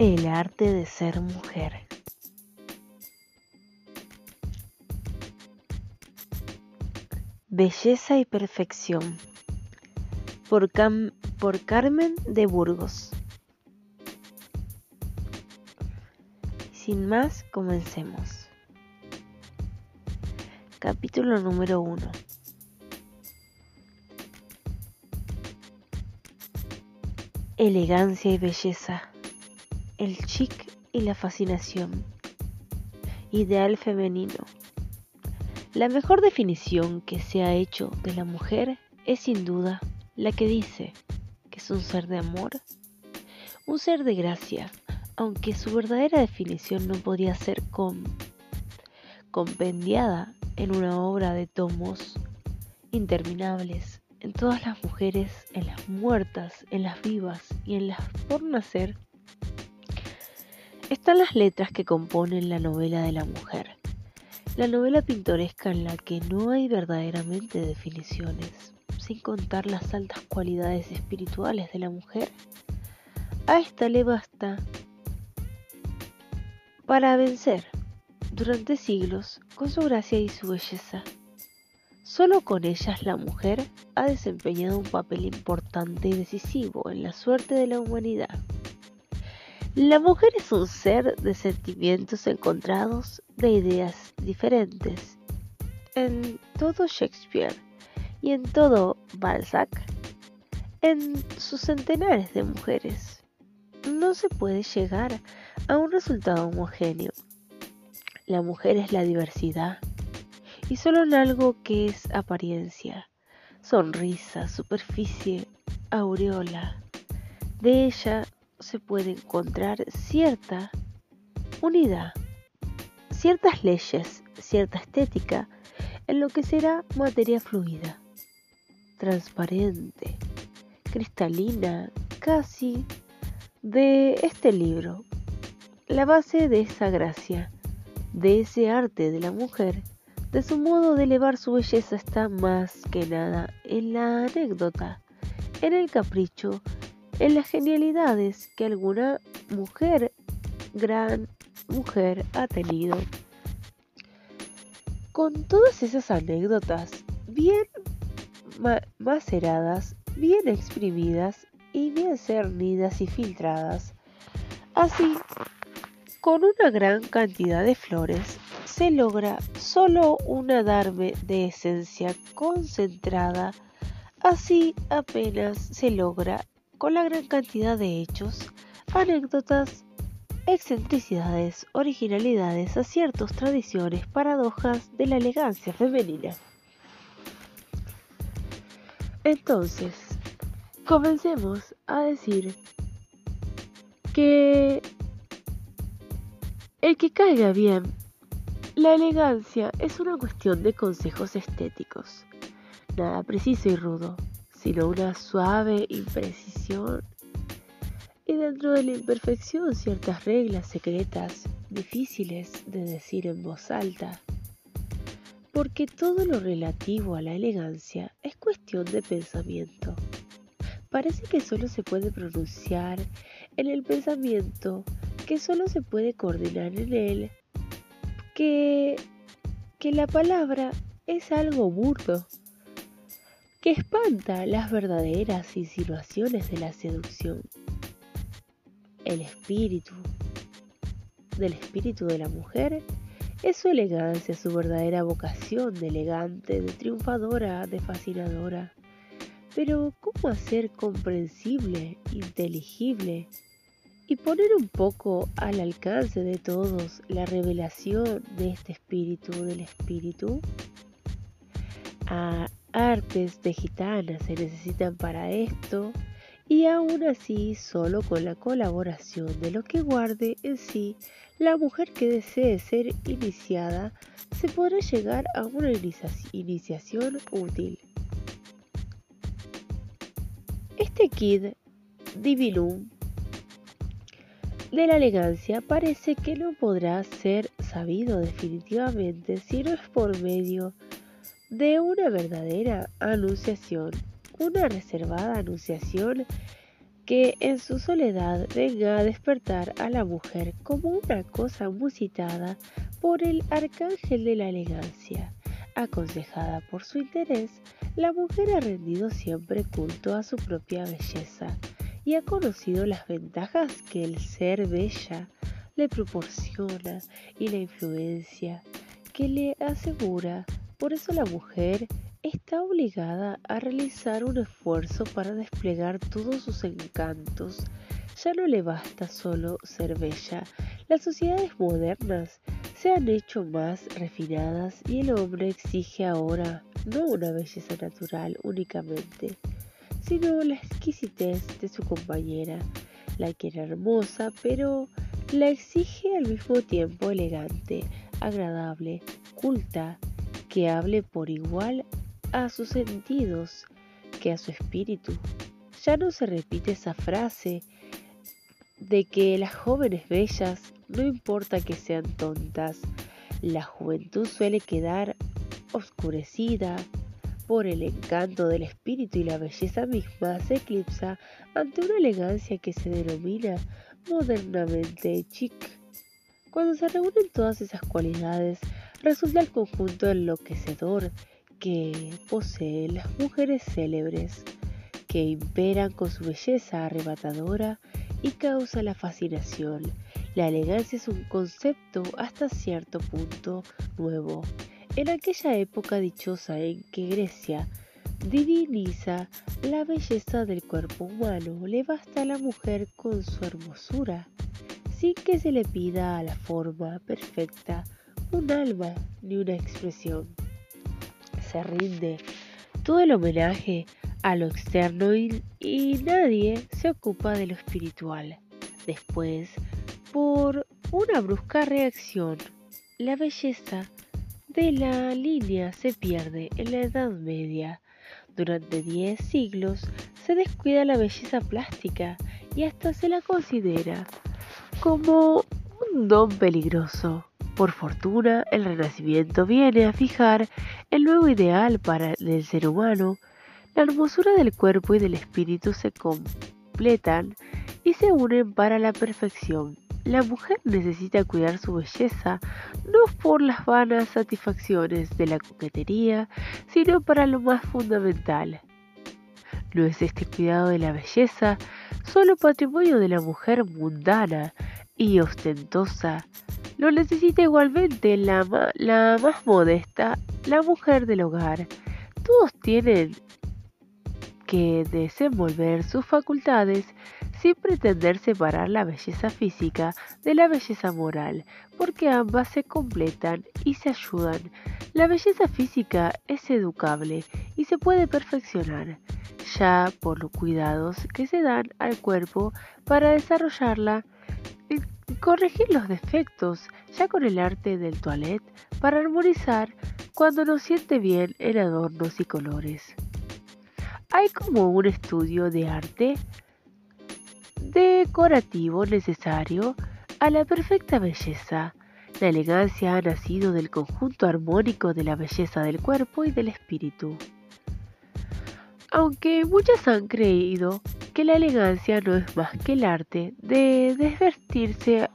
El arte de ser mujer. Belleza y perfección. Por, por Carmen de Burgos. Sin más, comencemos. Capítulo número 1. Elegancia y belleza el chic y la fascinación. Ideal femenino. La mejor definición que se ha hecho de la mujer es sin duda la que dice que es un ser de amor, un ser de gracia, aunque su verdadera definición no podía ser compendiada en una obra de tomos interminables, en todas las mujeres, en las muertas, en las vivas y en las por nacer están las letras que componen la novela de la mujer, la novela pintoresca en la que no hay verdaderamente definiciones, sin contar las altas cualidades espirituales de la mujer. A esta le basta para vencer durante siglos con su gracia y su belleza. Solo con ellas la mujer ha desempeñado un papel importante y decisivo en la suerte de la humanidad. La mujer es un ser de sentimientos encontrados, de ideas diferentes. En todo Shakespeare y en todo Balzac, en sus centenares de mujeres, no se puede llegar a un resultado homogéneo. La mujer es la diversidad y solo en algo que es apariencia, sonrisa, superficie, aureola. De ella se puede encontrar cierta unidad, ciertas leyes, cierta estética en lo que será materia fluida, transparente, cristalina, casi de este libro. La base de esa gracia, de ese arte de la mujer, de su modo de elevar su belleza está más que nada en la anécdota, en el capricho, en las genialidades que alguna mujer, gran mujer, ha tenido. Con todas esas anécdotas bien maceradas, bien exprimidas y bien cernidas y filtradas, así, con una gran cantidad de flores, se logra solo una darme de esencia concentrada, así apenas se logra con la gran cantidad de hechos, anécdotas, excentricidades, originalidades, aciertos, tradiciones, paradojas de la elegancia femenina. Entonces, comencemos a decir que el que caiga bien, la elegancia es una cuestión de consejos estéticos, nada preciso y rudo, sino una suave imprecisión y dentro de la imperfección ciertas reglas secretas difíciles de decir en voz alta. Porque todo lo relativo a la elegancia es cuestión de pensamiento. Parece que solo se puede pronunciar en el pensamiento, que solo se puede coordinar en él, que, que la palabra es algo burdo que espanta las verdaderas insinuaciones de la seducción. El espíritu del espíritu de la mujer es su elegancia, su verdadera vocación de elegante, de triunfadora, de fascinadora. Pero ¿cómo hacer comprensible, inteligible y poner un poco al alcance de todos la revelación de este espíritu del espíritu? A artes de gitanas se necesitan para esto y aún así solo con la colaboración de lo que guarde en sí la mujer que desee ser iniciada se podrá llegar a una iniciación útil. Este kit divinum de la elegancia parece que no podrá ser sabido definitivamente si no es por medio de de una verdadera anunciación, una reservada anunciación que en su soledad venga a despertar a la mujer como una cosa musitada por el arcángel de la elegancia. Aconsejada por su interés, la mujer ha rendido siempre culto a su propia belleza y ha conocido las ventajas que el ser bella le proporciona y la influencia que le asegura. Por eso la mujer está obligada a realizar un esfuerzo para desplegar todos sus encantos. Ya no le basta solo ser bella. Las sociedades modernas se han hecho más refinadas y el hombre exige ahora no una belleza natural únicamente, sino la exquisitez de su compañera. La quiere hermosa, pero la exige al mismo tiempo elegante, agradable, culta, que hable por igual a sus sentidos que a su espíritu. Ya no se repite esa frase de que las jóvenes bellas, no importa que sean tontas, la juventud suele quedar oscurecida por el encanto del espíritu y la belleza misma se eclipsa ante una elegancia que se denomina modernamente chic. Cuando se reúnen todas esas cualidades, resulta el conjunto enloquecedor que poseen las mujeres célebres, que imperan con su belleza arrebatadora y causa la fascinación. La elegancia es un concepto hasta cierto punto nuevo. En aquella época dichosa en que Grecia diviniza la belleza del cuerpo humano, le basta a la mujer con su hermosura, sin que se le pida a la forma perfecta un alma ni una expresión se rinde todo el homenaje a lo externo y, nadie se ocupa de lo espiritual. Después, por una brusca reacción, la belleza de la línea se pierde en la Edad Media. Durante diez siglos se descuida la belleza plástica y hasta se la considera como un don peligroso. Por fortuna, el Renacimiento viene a fijar el nuevo ideal para el ser humano. La hermosura del cuerpo y del espíritu se completan y se unen para la perfección. La mujer necesita cuidar su belleza no por las vanas satisfacciones de la coquetería, sino para lo más fundamental. No es este cuidado de la belleza solo patrimonio de la mujer mundana y ostentosa, lo necesita igualmente la, la más modesta, la mujer del hogar. Todos tienen que desenvolver sus facultades sin pretender separar la belleza física de la belleza moral, porque ambas se completan y se ayudan. La belleza física es educable y se puede perfeccionar, ya por los cuidados que se dan al cuerpo para desarrollarla corregir los defectos ya con el arte del toilette para armonizar cuando nos siente bien en adornos y colores. Hay como un estudio de arte decorativo necesario a la perfecta belleza. La elegancia ha nacido del conjunto armónico de la belleza del cuerpo y del espíritu. Aunque muchas han creído que la elegancia no es más que el arte de desvestirse,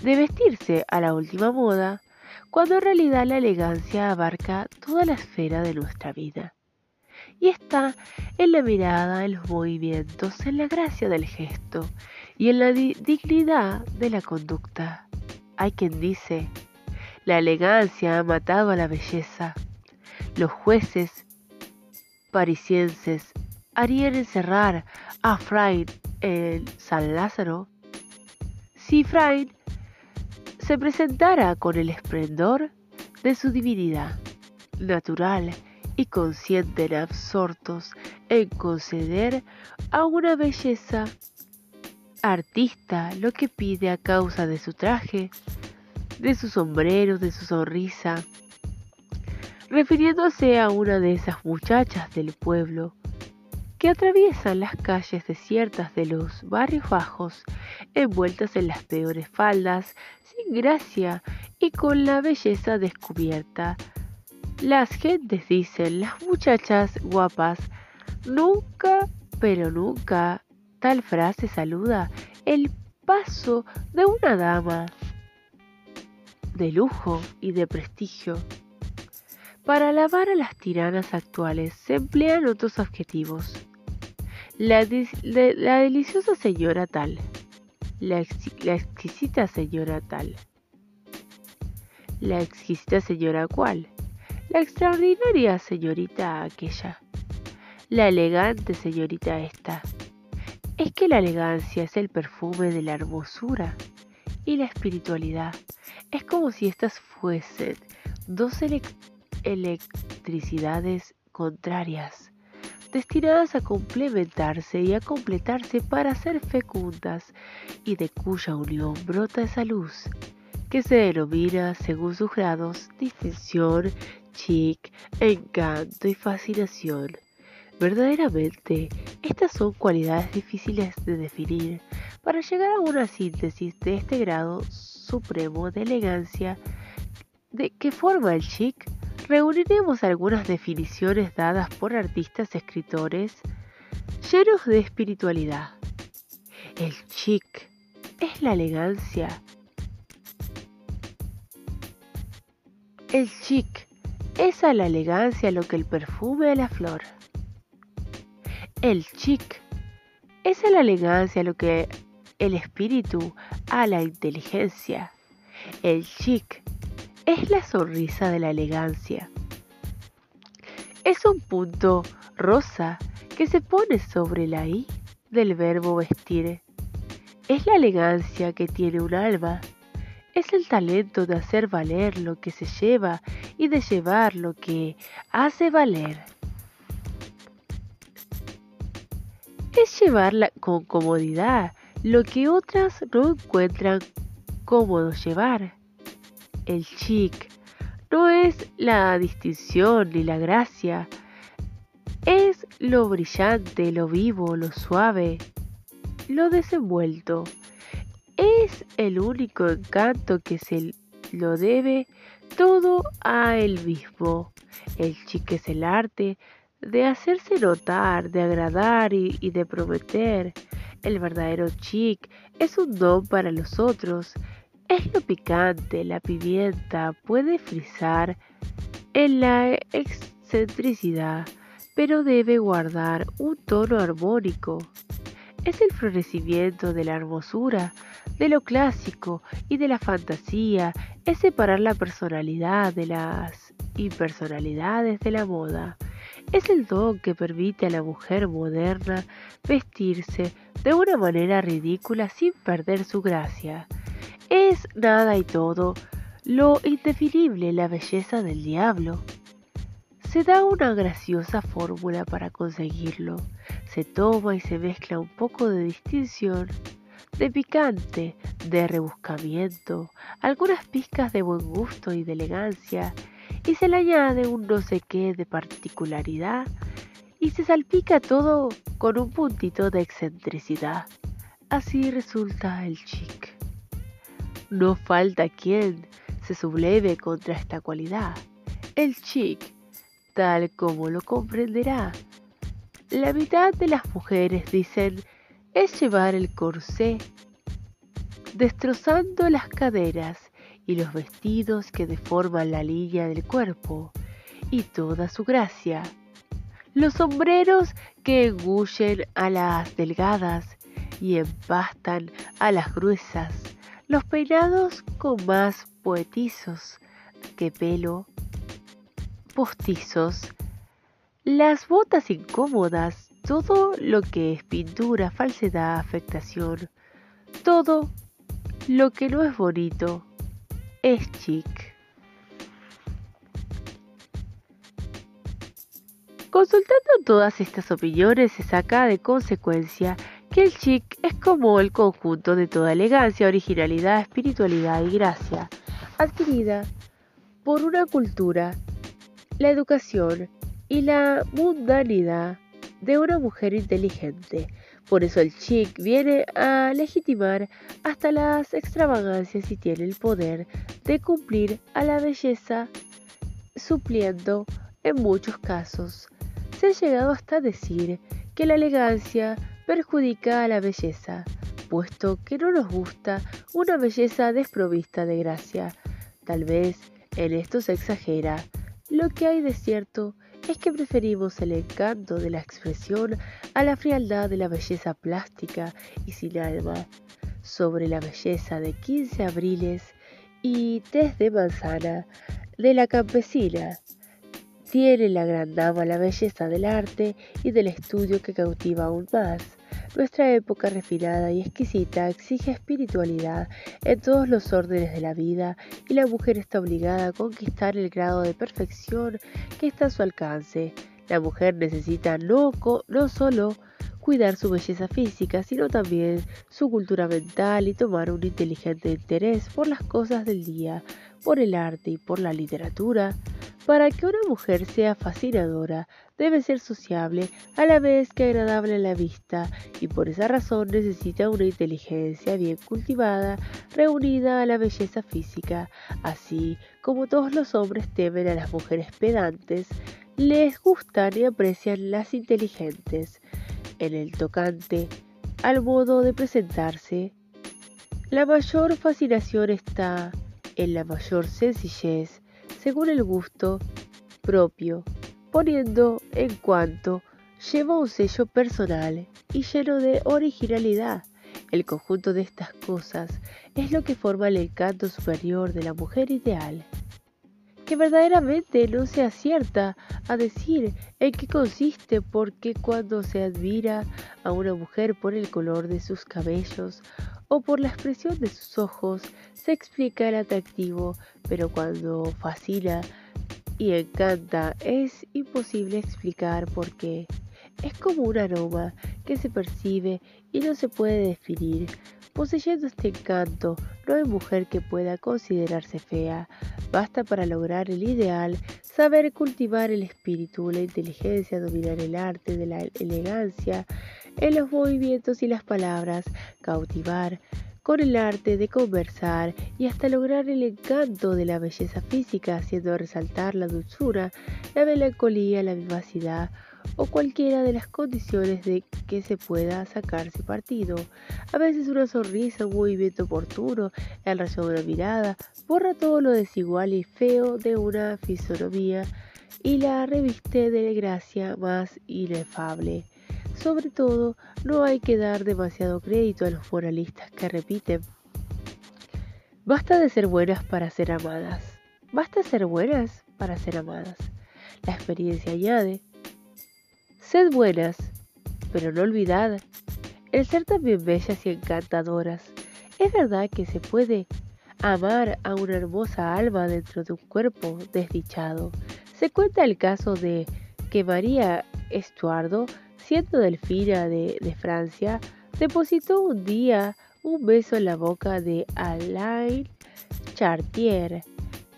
de vestirse a la última moda, cuando en realidad la elegancia abarca toda la esfera de nuestra vida. Y está en la mirada, en los movimientos, en la gracia del gesto y en la dignidad de la conducta. Hay quien dice, la elegancia ha matado a la belleza. Los jueces parisienses harían encerrar a Freud en San Lázaro si Freud se presentara con el esplendor de su divinidad natural y consciente absortos en conceder a una belleza artista lo que pide a causa de su traje, de su sombrero, de su sonrisa, refiriéndose a una de esas muchachas del pueblo que atraviesan las calles desiertas de los barrios bajos, envueltas en las peores faldas, sin gracia y con la belleza descubierta. Las gentes dicen, las muchachas guapas, nunca, pero nunca Tal frase saluda el paso de una dama de lujo y de prestigio. Para alabar a las tiranas actuales se emplean otros adjetivos. La, deliciosa señora tal, la, exquisita señora tal, la exquisita señora cual, la extraordinaria señorita aquella, la elegante señorita esta. Es que la elegancia es el perfume de la hermosura y la espiritualidad. Es como si éstas fuesen dos electricidades contrarias, destinadas a complementarse y a completarse para ser fecundas y de cuya unión brota esa luz que se denomina, según sus grados, distinción, chic, encanto y fascinación. Verdaderamente, estas son cualidades difíciles de definir. Para llegar a una síntesis de este grado supremo de elegancia de que forma el chic, reuniremos algunas definiciones dadas por artistas escritores llenos de espiritualidad. El chic es la elegancia. El chic es a la elegancia lo que el perfume a la flor. El chic es a la elegancia lo que el espíritu a la inteligencia. El chic es la sonrisa de la elegancia. Es un punto rosa que se pone sobre la I del verbo vestir. Es la elegancia que tiene un alma. Es el talento de hacer valer lo que se lleva y de llevar lo que hace valer. Es llevarla con comodidad lo que otras no encuentran cómodo llevar. El chic no es la distinción ni la gracia, es lo brillante, lo vivo, lo suave, lo desenvuelto. Es el único encanto que se lo debe todo a él mismo. El chic es el arte de hacerse notar, de agradar y, y de prometer. El verdadero chic es un don para los otros. Es lo picante, la pimienta puede frizar en la excentricidad, pero debe guardar un tono armónico. Es el florecimiento de la hermosura, de lo clásico y de la fantasía, es separar la personalidad de las impersonalidades de la moda. Es el don que permite a la mujer moderna vestirse de una manera ridícula sin perder su gracia. Es nada y todo lo indefinible la belleza del diablo. Se da una graciosa fórmula para conseguirlo. Se toma y se mezcla un poco de distinción, de picante, de rebuscamiento, algunas pizcas de buen gusto y de elegancia, y se le añade un no sé qué de particularidad y se salpica todo con un puntito de excentricidad. Así resulta el chic. No falta quien se subleve contra esta cualidad. El chic, tal como lo comprenderá. La mitad de las mujeres dicen es llevar el corsé, destrozando las caderas y los vestidos que deforman la línea del cuerpo y toda su gracia los sombreros que engullen a las delgadas y empastan a las gruesas, los peinados con más poetizos que pelo, postizos, las botas incómodas, todo lo que es pintura, falsedad, afectación, todo lo que no es bonito es chic. Consultando todas estas opiniones se saca de consecuencia que el chic es como el conjunto de toda elegancia, originalidad, espiritualidad y gracia, adquirida por una cultura, la educación y la mundanidad de una mujer inteligente. Por eso el chic viene a legitimar hasta las extravagancias y tiene el poder de cumplir a la belleza, supliendo en muchos casos se ha llegado hasta decir que la elegancia perjudica a la belleza, puesto que no nos gusta una belleza desprovista de gracia. Tal vez en esto se exagera. Lo que hay de cierto es que preferimos el encanto de la expresión a la frialdad de la belleza plástica y sin alma. Sobre la belleza de 15 abriles y test de manzana de la campesina. Tiene la gran dama la belleza del arte y del estudio que cautiva aún más. Nuestra época refinada y exquisita exige espiritualidad en todos los órdenes de la vida y la mujer está obligada a conquistar el grado de perfección que está a su alcance. La mujer necesita no, no solo cuidar su belleza física, sino también su cultura mental y tomar un inteligente interés por las cosas del día, por el arte y por la literatura. Para que una mujer sea fascinadora, debe ser sociable a la vez que agradable a la vista y por esa razón necesita una inteligencia bien cultivada reunida a la belleza física. Así como todos los hombres temen a las mujeres pedantes, les gustan y aprecian las inteligentes. En el tocante al modo de presentarse, la mayor fascinación está en la mayor sencillez según el gusto propio, poniendo en cuanto lleva un sello personal y lleno de originalidad. El conjunto de estas cosas es lo que forma el encanto superior de la mujer ideal, que verdaderamente no se acierta a decir en qué consiste porque cuando se admira a una mujer por el color de sus cabellos o por la expresión de sus ojos se explica el atractivo, pero cuando fascina y encanta es imposible explicar por qué. Es como un aroma que se percibe y no se puede definir. Poseyendo este encanto, no hay mujer que pueda considerarse fea. Basta para lograr el ideal saber cultivar el espíritu, la inteligencia, dominar el arte de la elegancia en los movimientos y las palabras, cautivar con el arte de conversar y hasta lograr el encanto de la belleza física, haciendo resaltar la dulzura, la melancolía, la vivacidad o cualquiera de las condiciones de que se pueda sacarse partido. A veces una sonrisa, un movimiento oportuno, el rayo de una mirada, borra todo lo desigual y feo de una fisonomía y la reviste de gracia más inefable. Sobre todo, no hay que dar demasiado crédito a los moralistas que repiten, basta de ser buenas para ser amadas, basta ser buenas para ser amadas. La experiencia añade, sed buenas, pero no olvidad el ser también bellas y encantadoras. Es verdad que se puede amar a una hermosa alma dentro de un cuerpo desdichado. Se cuenta el caso de que María Estuardo siendo Delfina de, de Francia, depositó un día un beso en la boca de Alain Chartier,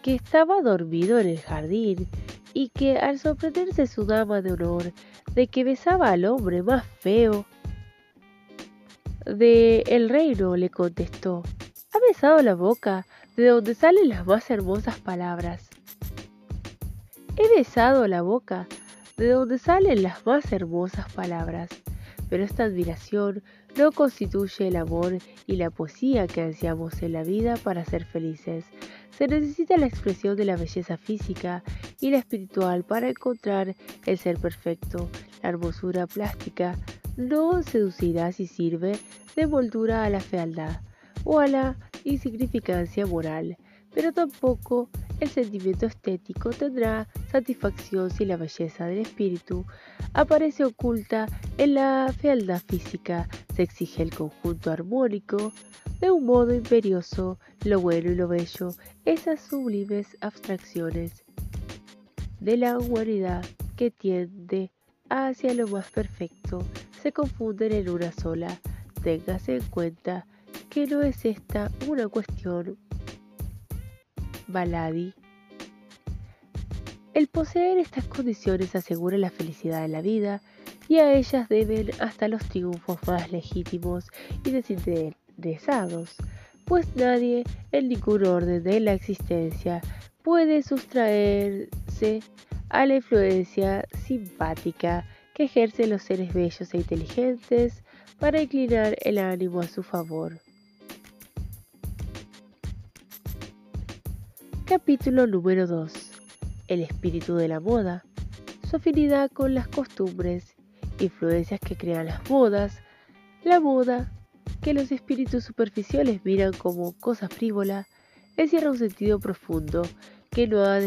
que estaba dormido en el jardín y que al sorprenderse su dama de honor de que besaba al hombre más feo de el reino, le contestó, ha besado la boca de donde salen las más hermosas palabras. He besado la boca de donde salen las más hermosas palabras. Pero esta admiración no constituye el amor y la poesía que ansiamos en la vida para ser felices. Se necesita la expresión de la belleza física y la espiritual para encontrar el ser perfecto. La hermosura plástica no seducirá si sirve de moldura a la fealdad o a la insignificancia moral, pero tampoco el sentimiento estético tendrá satisfacción si la belleza del espíritu aparece oculta en la fealdad física. Se exige el conjunto armónico de un modo imperioso, lo bueno y lo bello, esas sublimes abstracciones de la humanidad que tiende hacia lo más perfecto, se confunden en una sola. Téngase en cuenta que no es esta una cuestión. Baladí el poseer estas condiciones asegura la felicidad de la vida y a ellas deben hasta los triunfos más legítimos y desinteresados, pues nadie en ningún orden de la existencia puede a la influencia simpática que ejercen los seres bellos e inteligentes para inclinar el ánimo a su favor. Capítulo número 2. El espíritu de la moda. Su afinidad con las costumbres, influencias que crean las modas, la moda, que los espíritus superficiales miran como cosa frívola, encierra un sentido profundo que no ha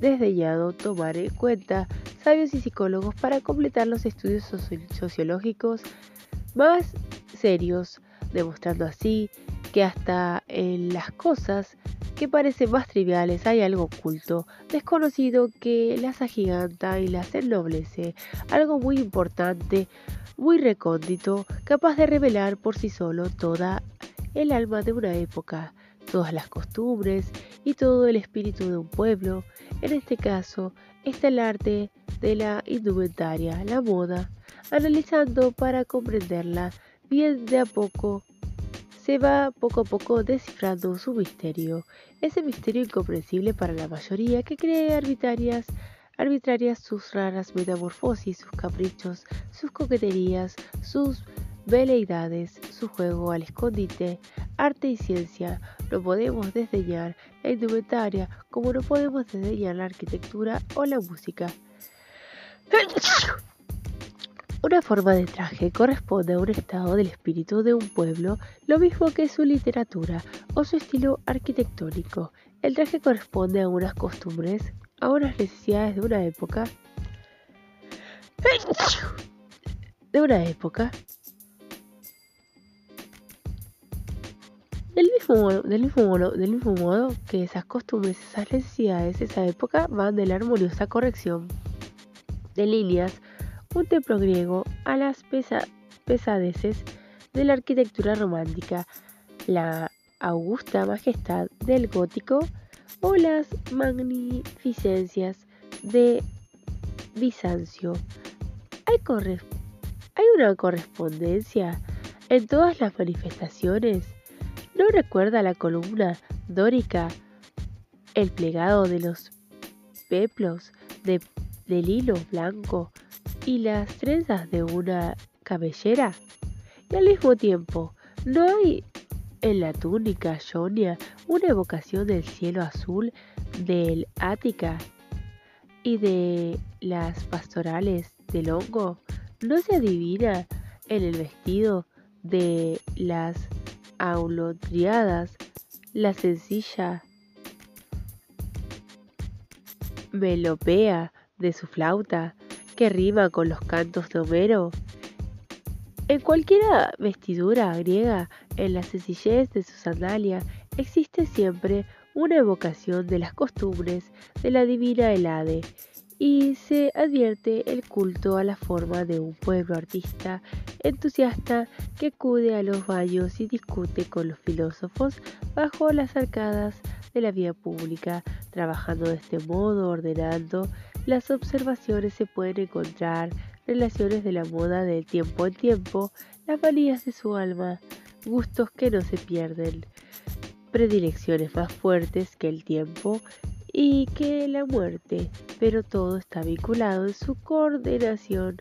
desdeñado tomar en cuenta sabios y psicólogos para completar los estudios sociológicos más serios, demostrando así que hasta en las cosas que parecen más triviales hay algo oculto, desconocido que las agiganta y las ennoblece, algo muy importante, muy recóndito, capaz de revelar por sí solo toda el alma de una época, todas las costumbres y todo el espíritu de un pueblo. En este caso está el arte de la indumentaria, la moda, analizando para comprenderla bien de a poco se va poco a poco descifrando su misterio, ese misterio incomprensible para la mayoría que cree arbitrarias, arbitrarias sus raras metamorfosis, sus caprichos, sus coqueterías, sus veleidades, su juego al escondite, arte y ciencia. No podemos desdeñar la indumentaria como no podemos desdeñar la arquitectura o la música. Una forma de traje corresponde a un estado del espíritu de un pueblo, lo mismo que su literatura o su estilo arquitectónico. El traje corresponde a unas costumbres, a unas necesidades de una época. De una época. Mismo, modo, del, mismo del modo que esas costumbres, esas necesidades, esa época van de la armoniosa corrección de líneas un templo griego a las pesadeces de la arquitectura romántica, la augusta majestad del gótico o las magnificencias de Bizancio. Hay una correspondencia en todas las manifestaciones. ¿No recuerda la columna dórica, el plegado de los peplos de, de lino blanco y las trenzas de una cabellera. Y al mismo tiempo, ¿no hay en la túnica Jonia una evocación del cielo azul del Ática y de las pastorales del hongo? ¿No se adivina en el vestido de las aulotriadas la sencilla melopea de su flauta que rima con los cantos de Homero. En cualquier vestidura griega, en la sencillez de su sandalia, existe siempre una evocación de las costumbres de la divina Helade y se advierte el culto a la forma de un pueblo artista entusiasta que acude a los baños y discute con los filósofos bajo las arcadas de la vía pública, trabajando de este modo, ordenando las observaciones se pueden encontrar relaciones de la moda de tiempo en tiempo, las manías de su alma, gustos que no se pierden, predilecciones más fuertes que el tiempo y que la muerte, pero todo está vinculado en su coordinación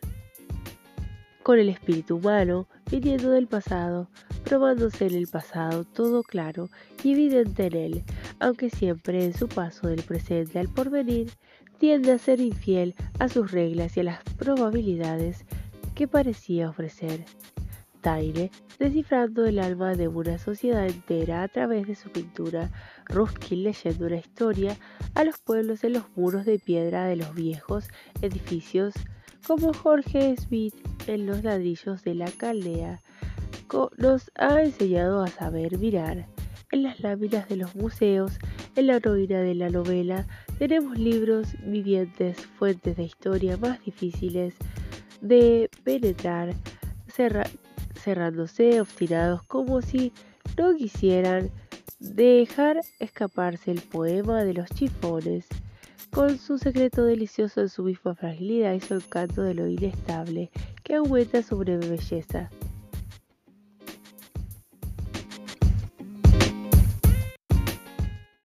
con el espíritu humano, viniendo del pasado, probándose en el pasado todo claro y evidente en él, aunque siempre en su paso del presente al porvenir tiende a ser infiel a sus reglas y a las probabilidades que parecía ofrecer. Taine, descifrando el alma de una sociedad entera a través de su pintura, Ruskin leyendo una historia a los pueblos en los muros de piedra de los viejos edificios, como Jorge Smith en los ladrillos de la caldea, nos ha enseñado a saber mirar. En las láminas de los museos, en la heroína de la novela, tenemos libros vivientes, fuentes de historia más difíciles de penetrar, cerrándose obstinados como si no quisieran dejar escaparse el poema de los chifones, con su secreto delicioso en su misma fragilidad y su encanto de lo inestable que aumenta sobre belleza.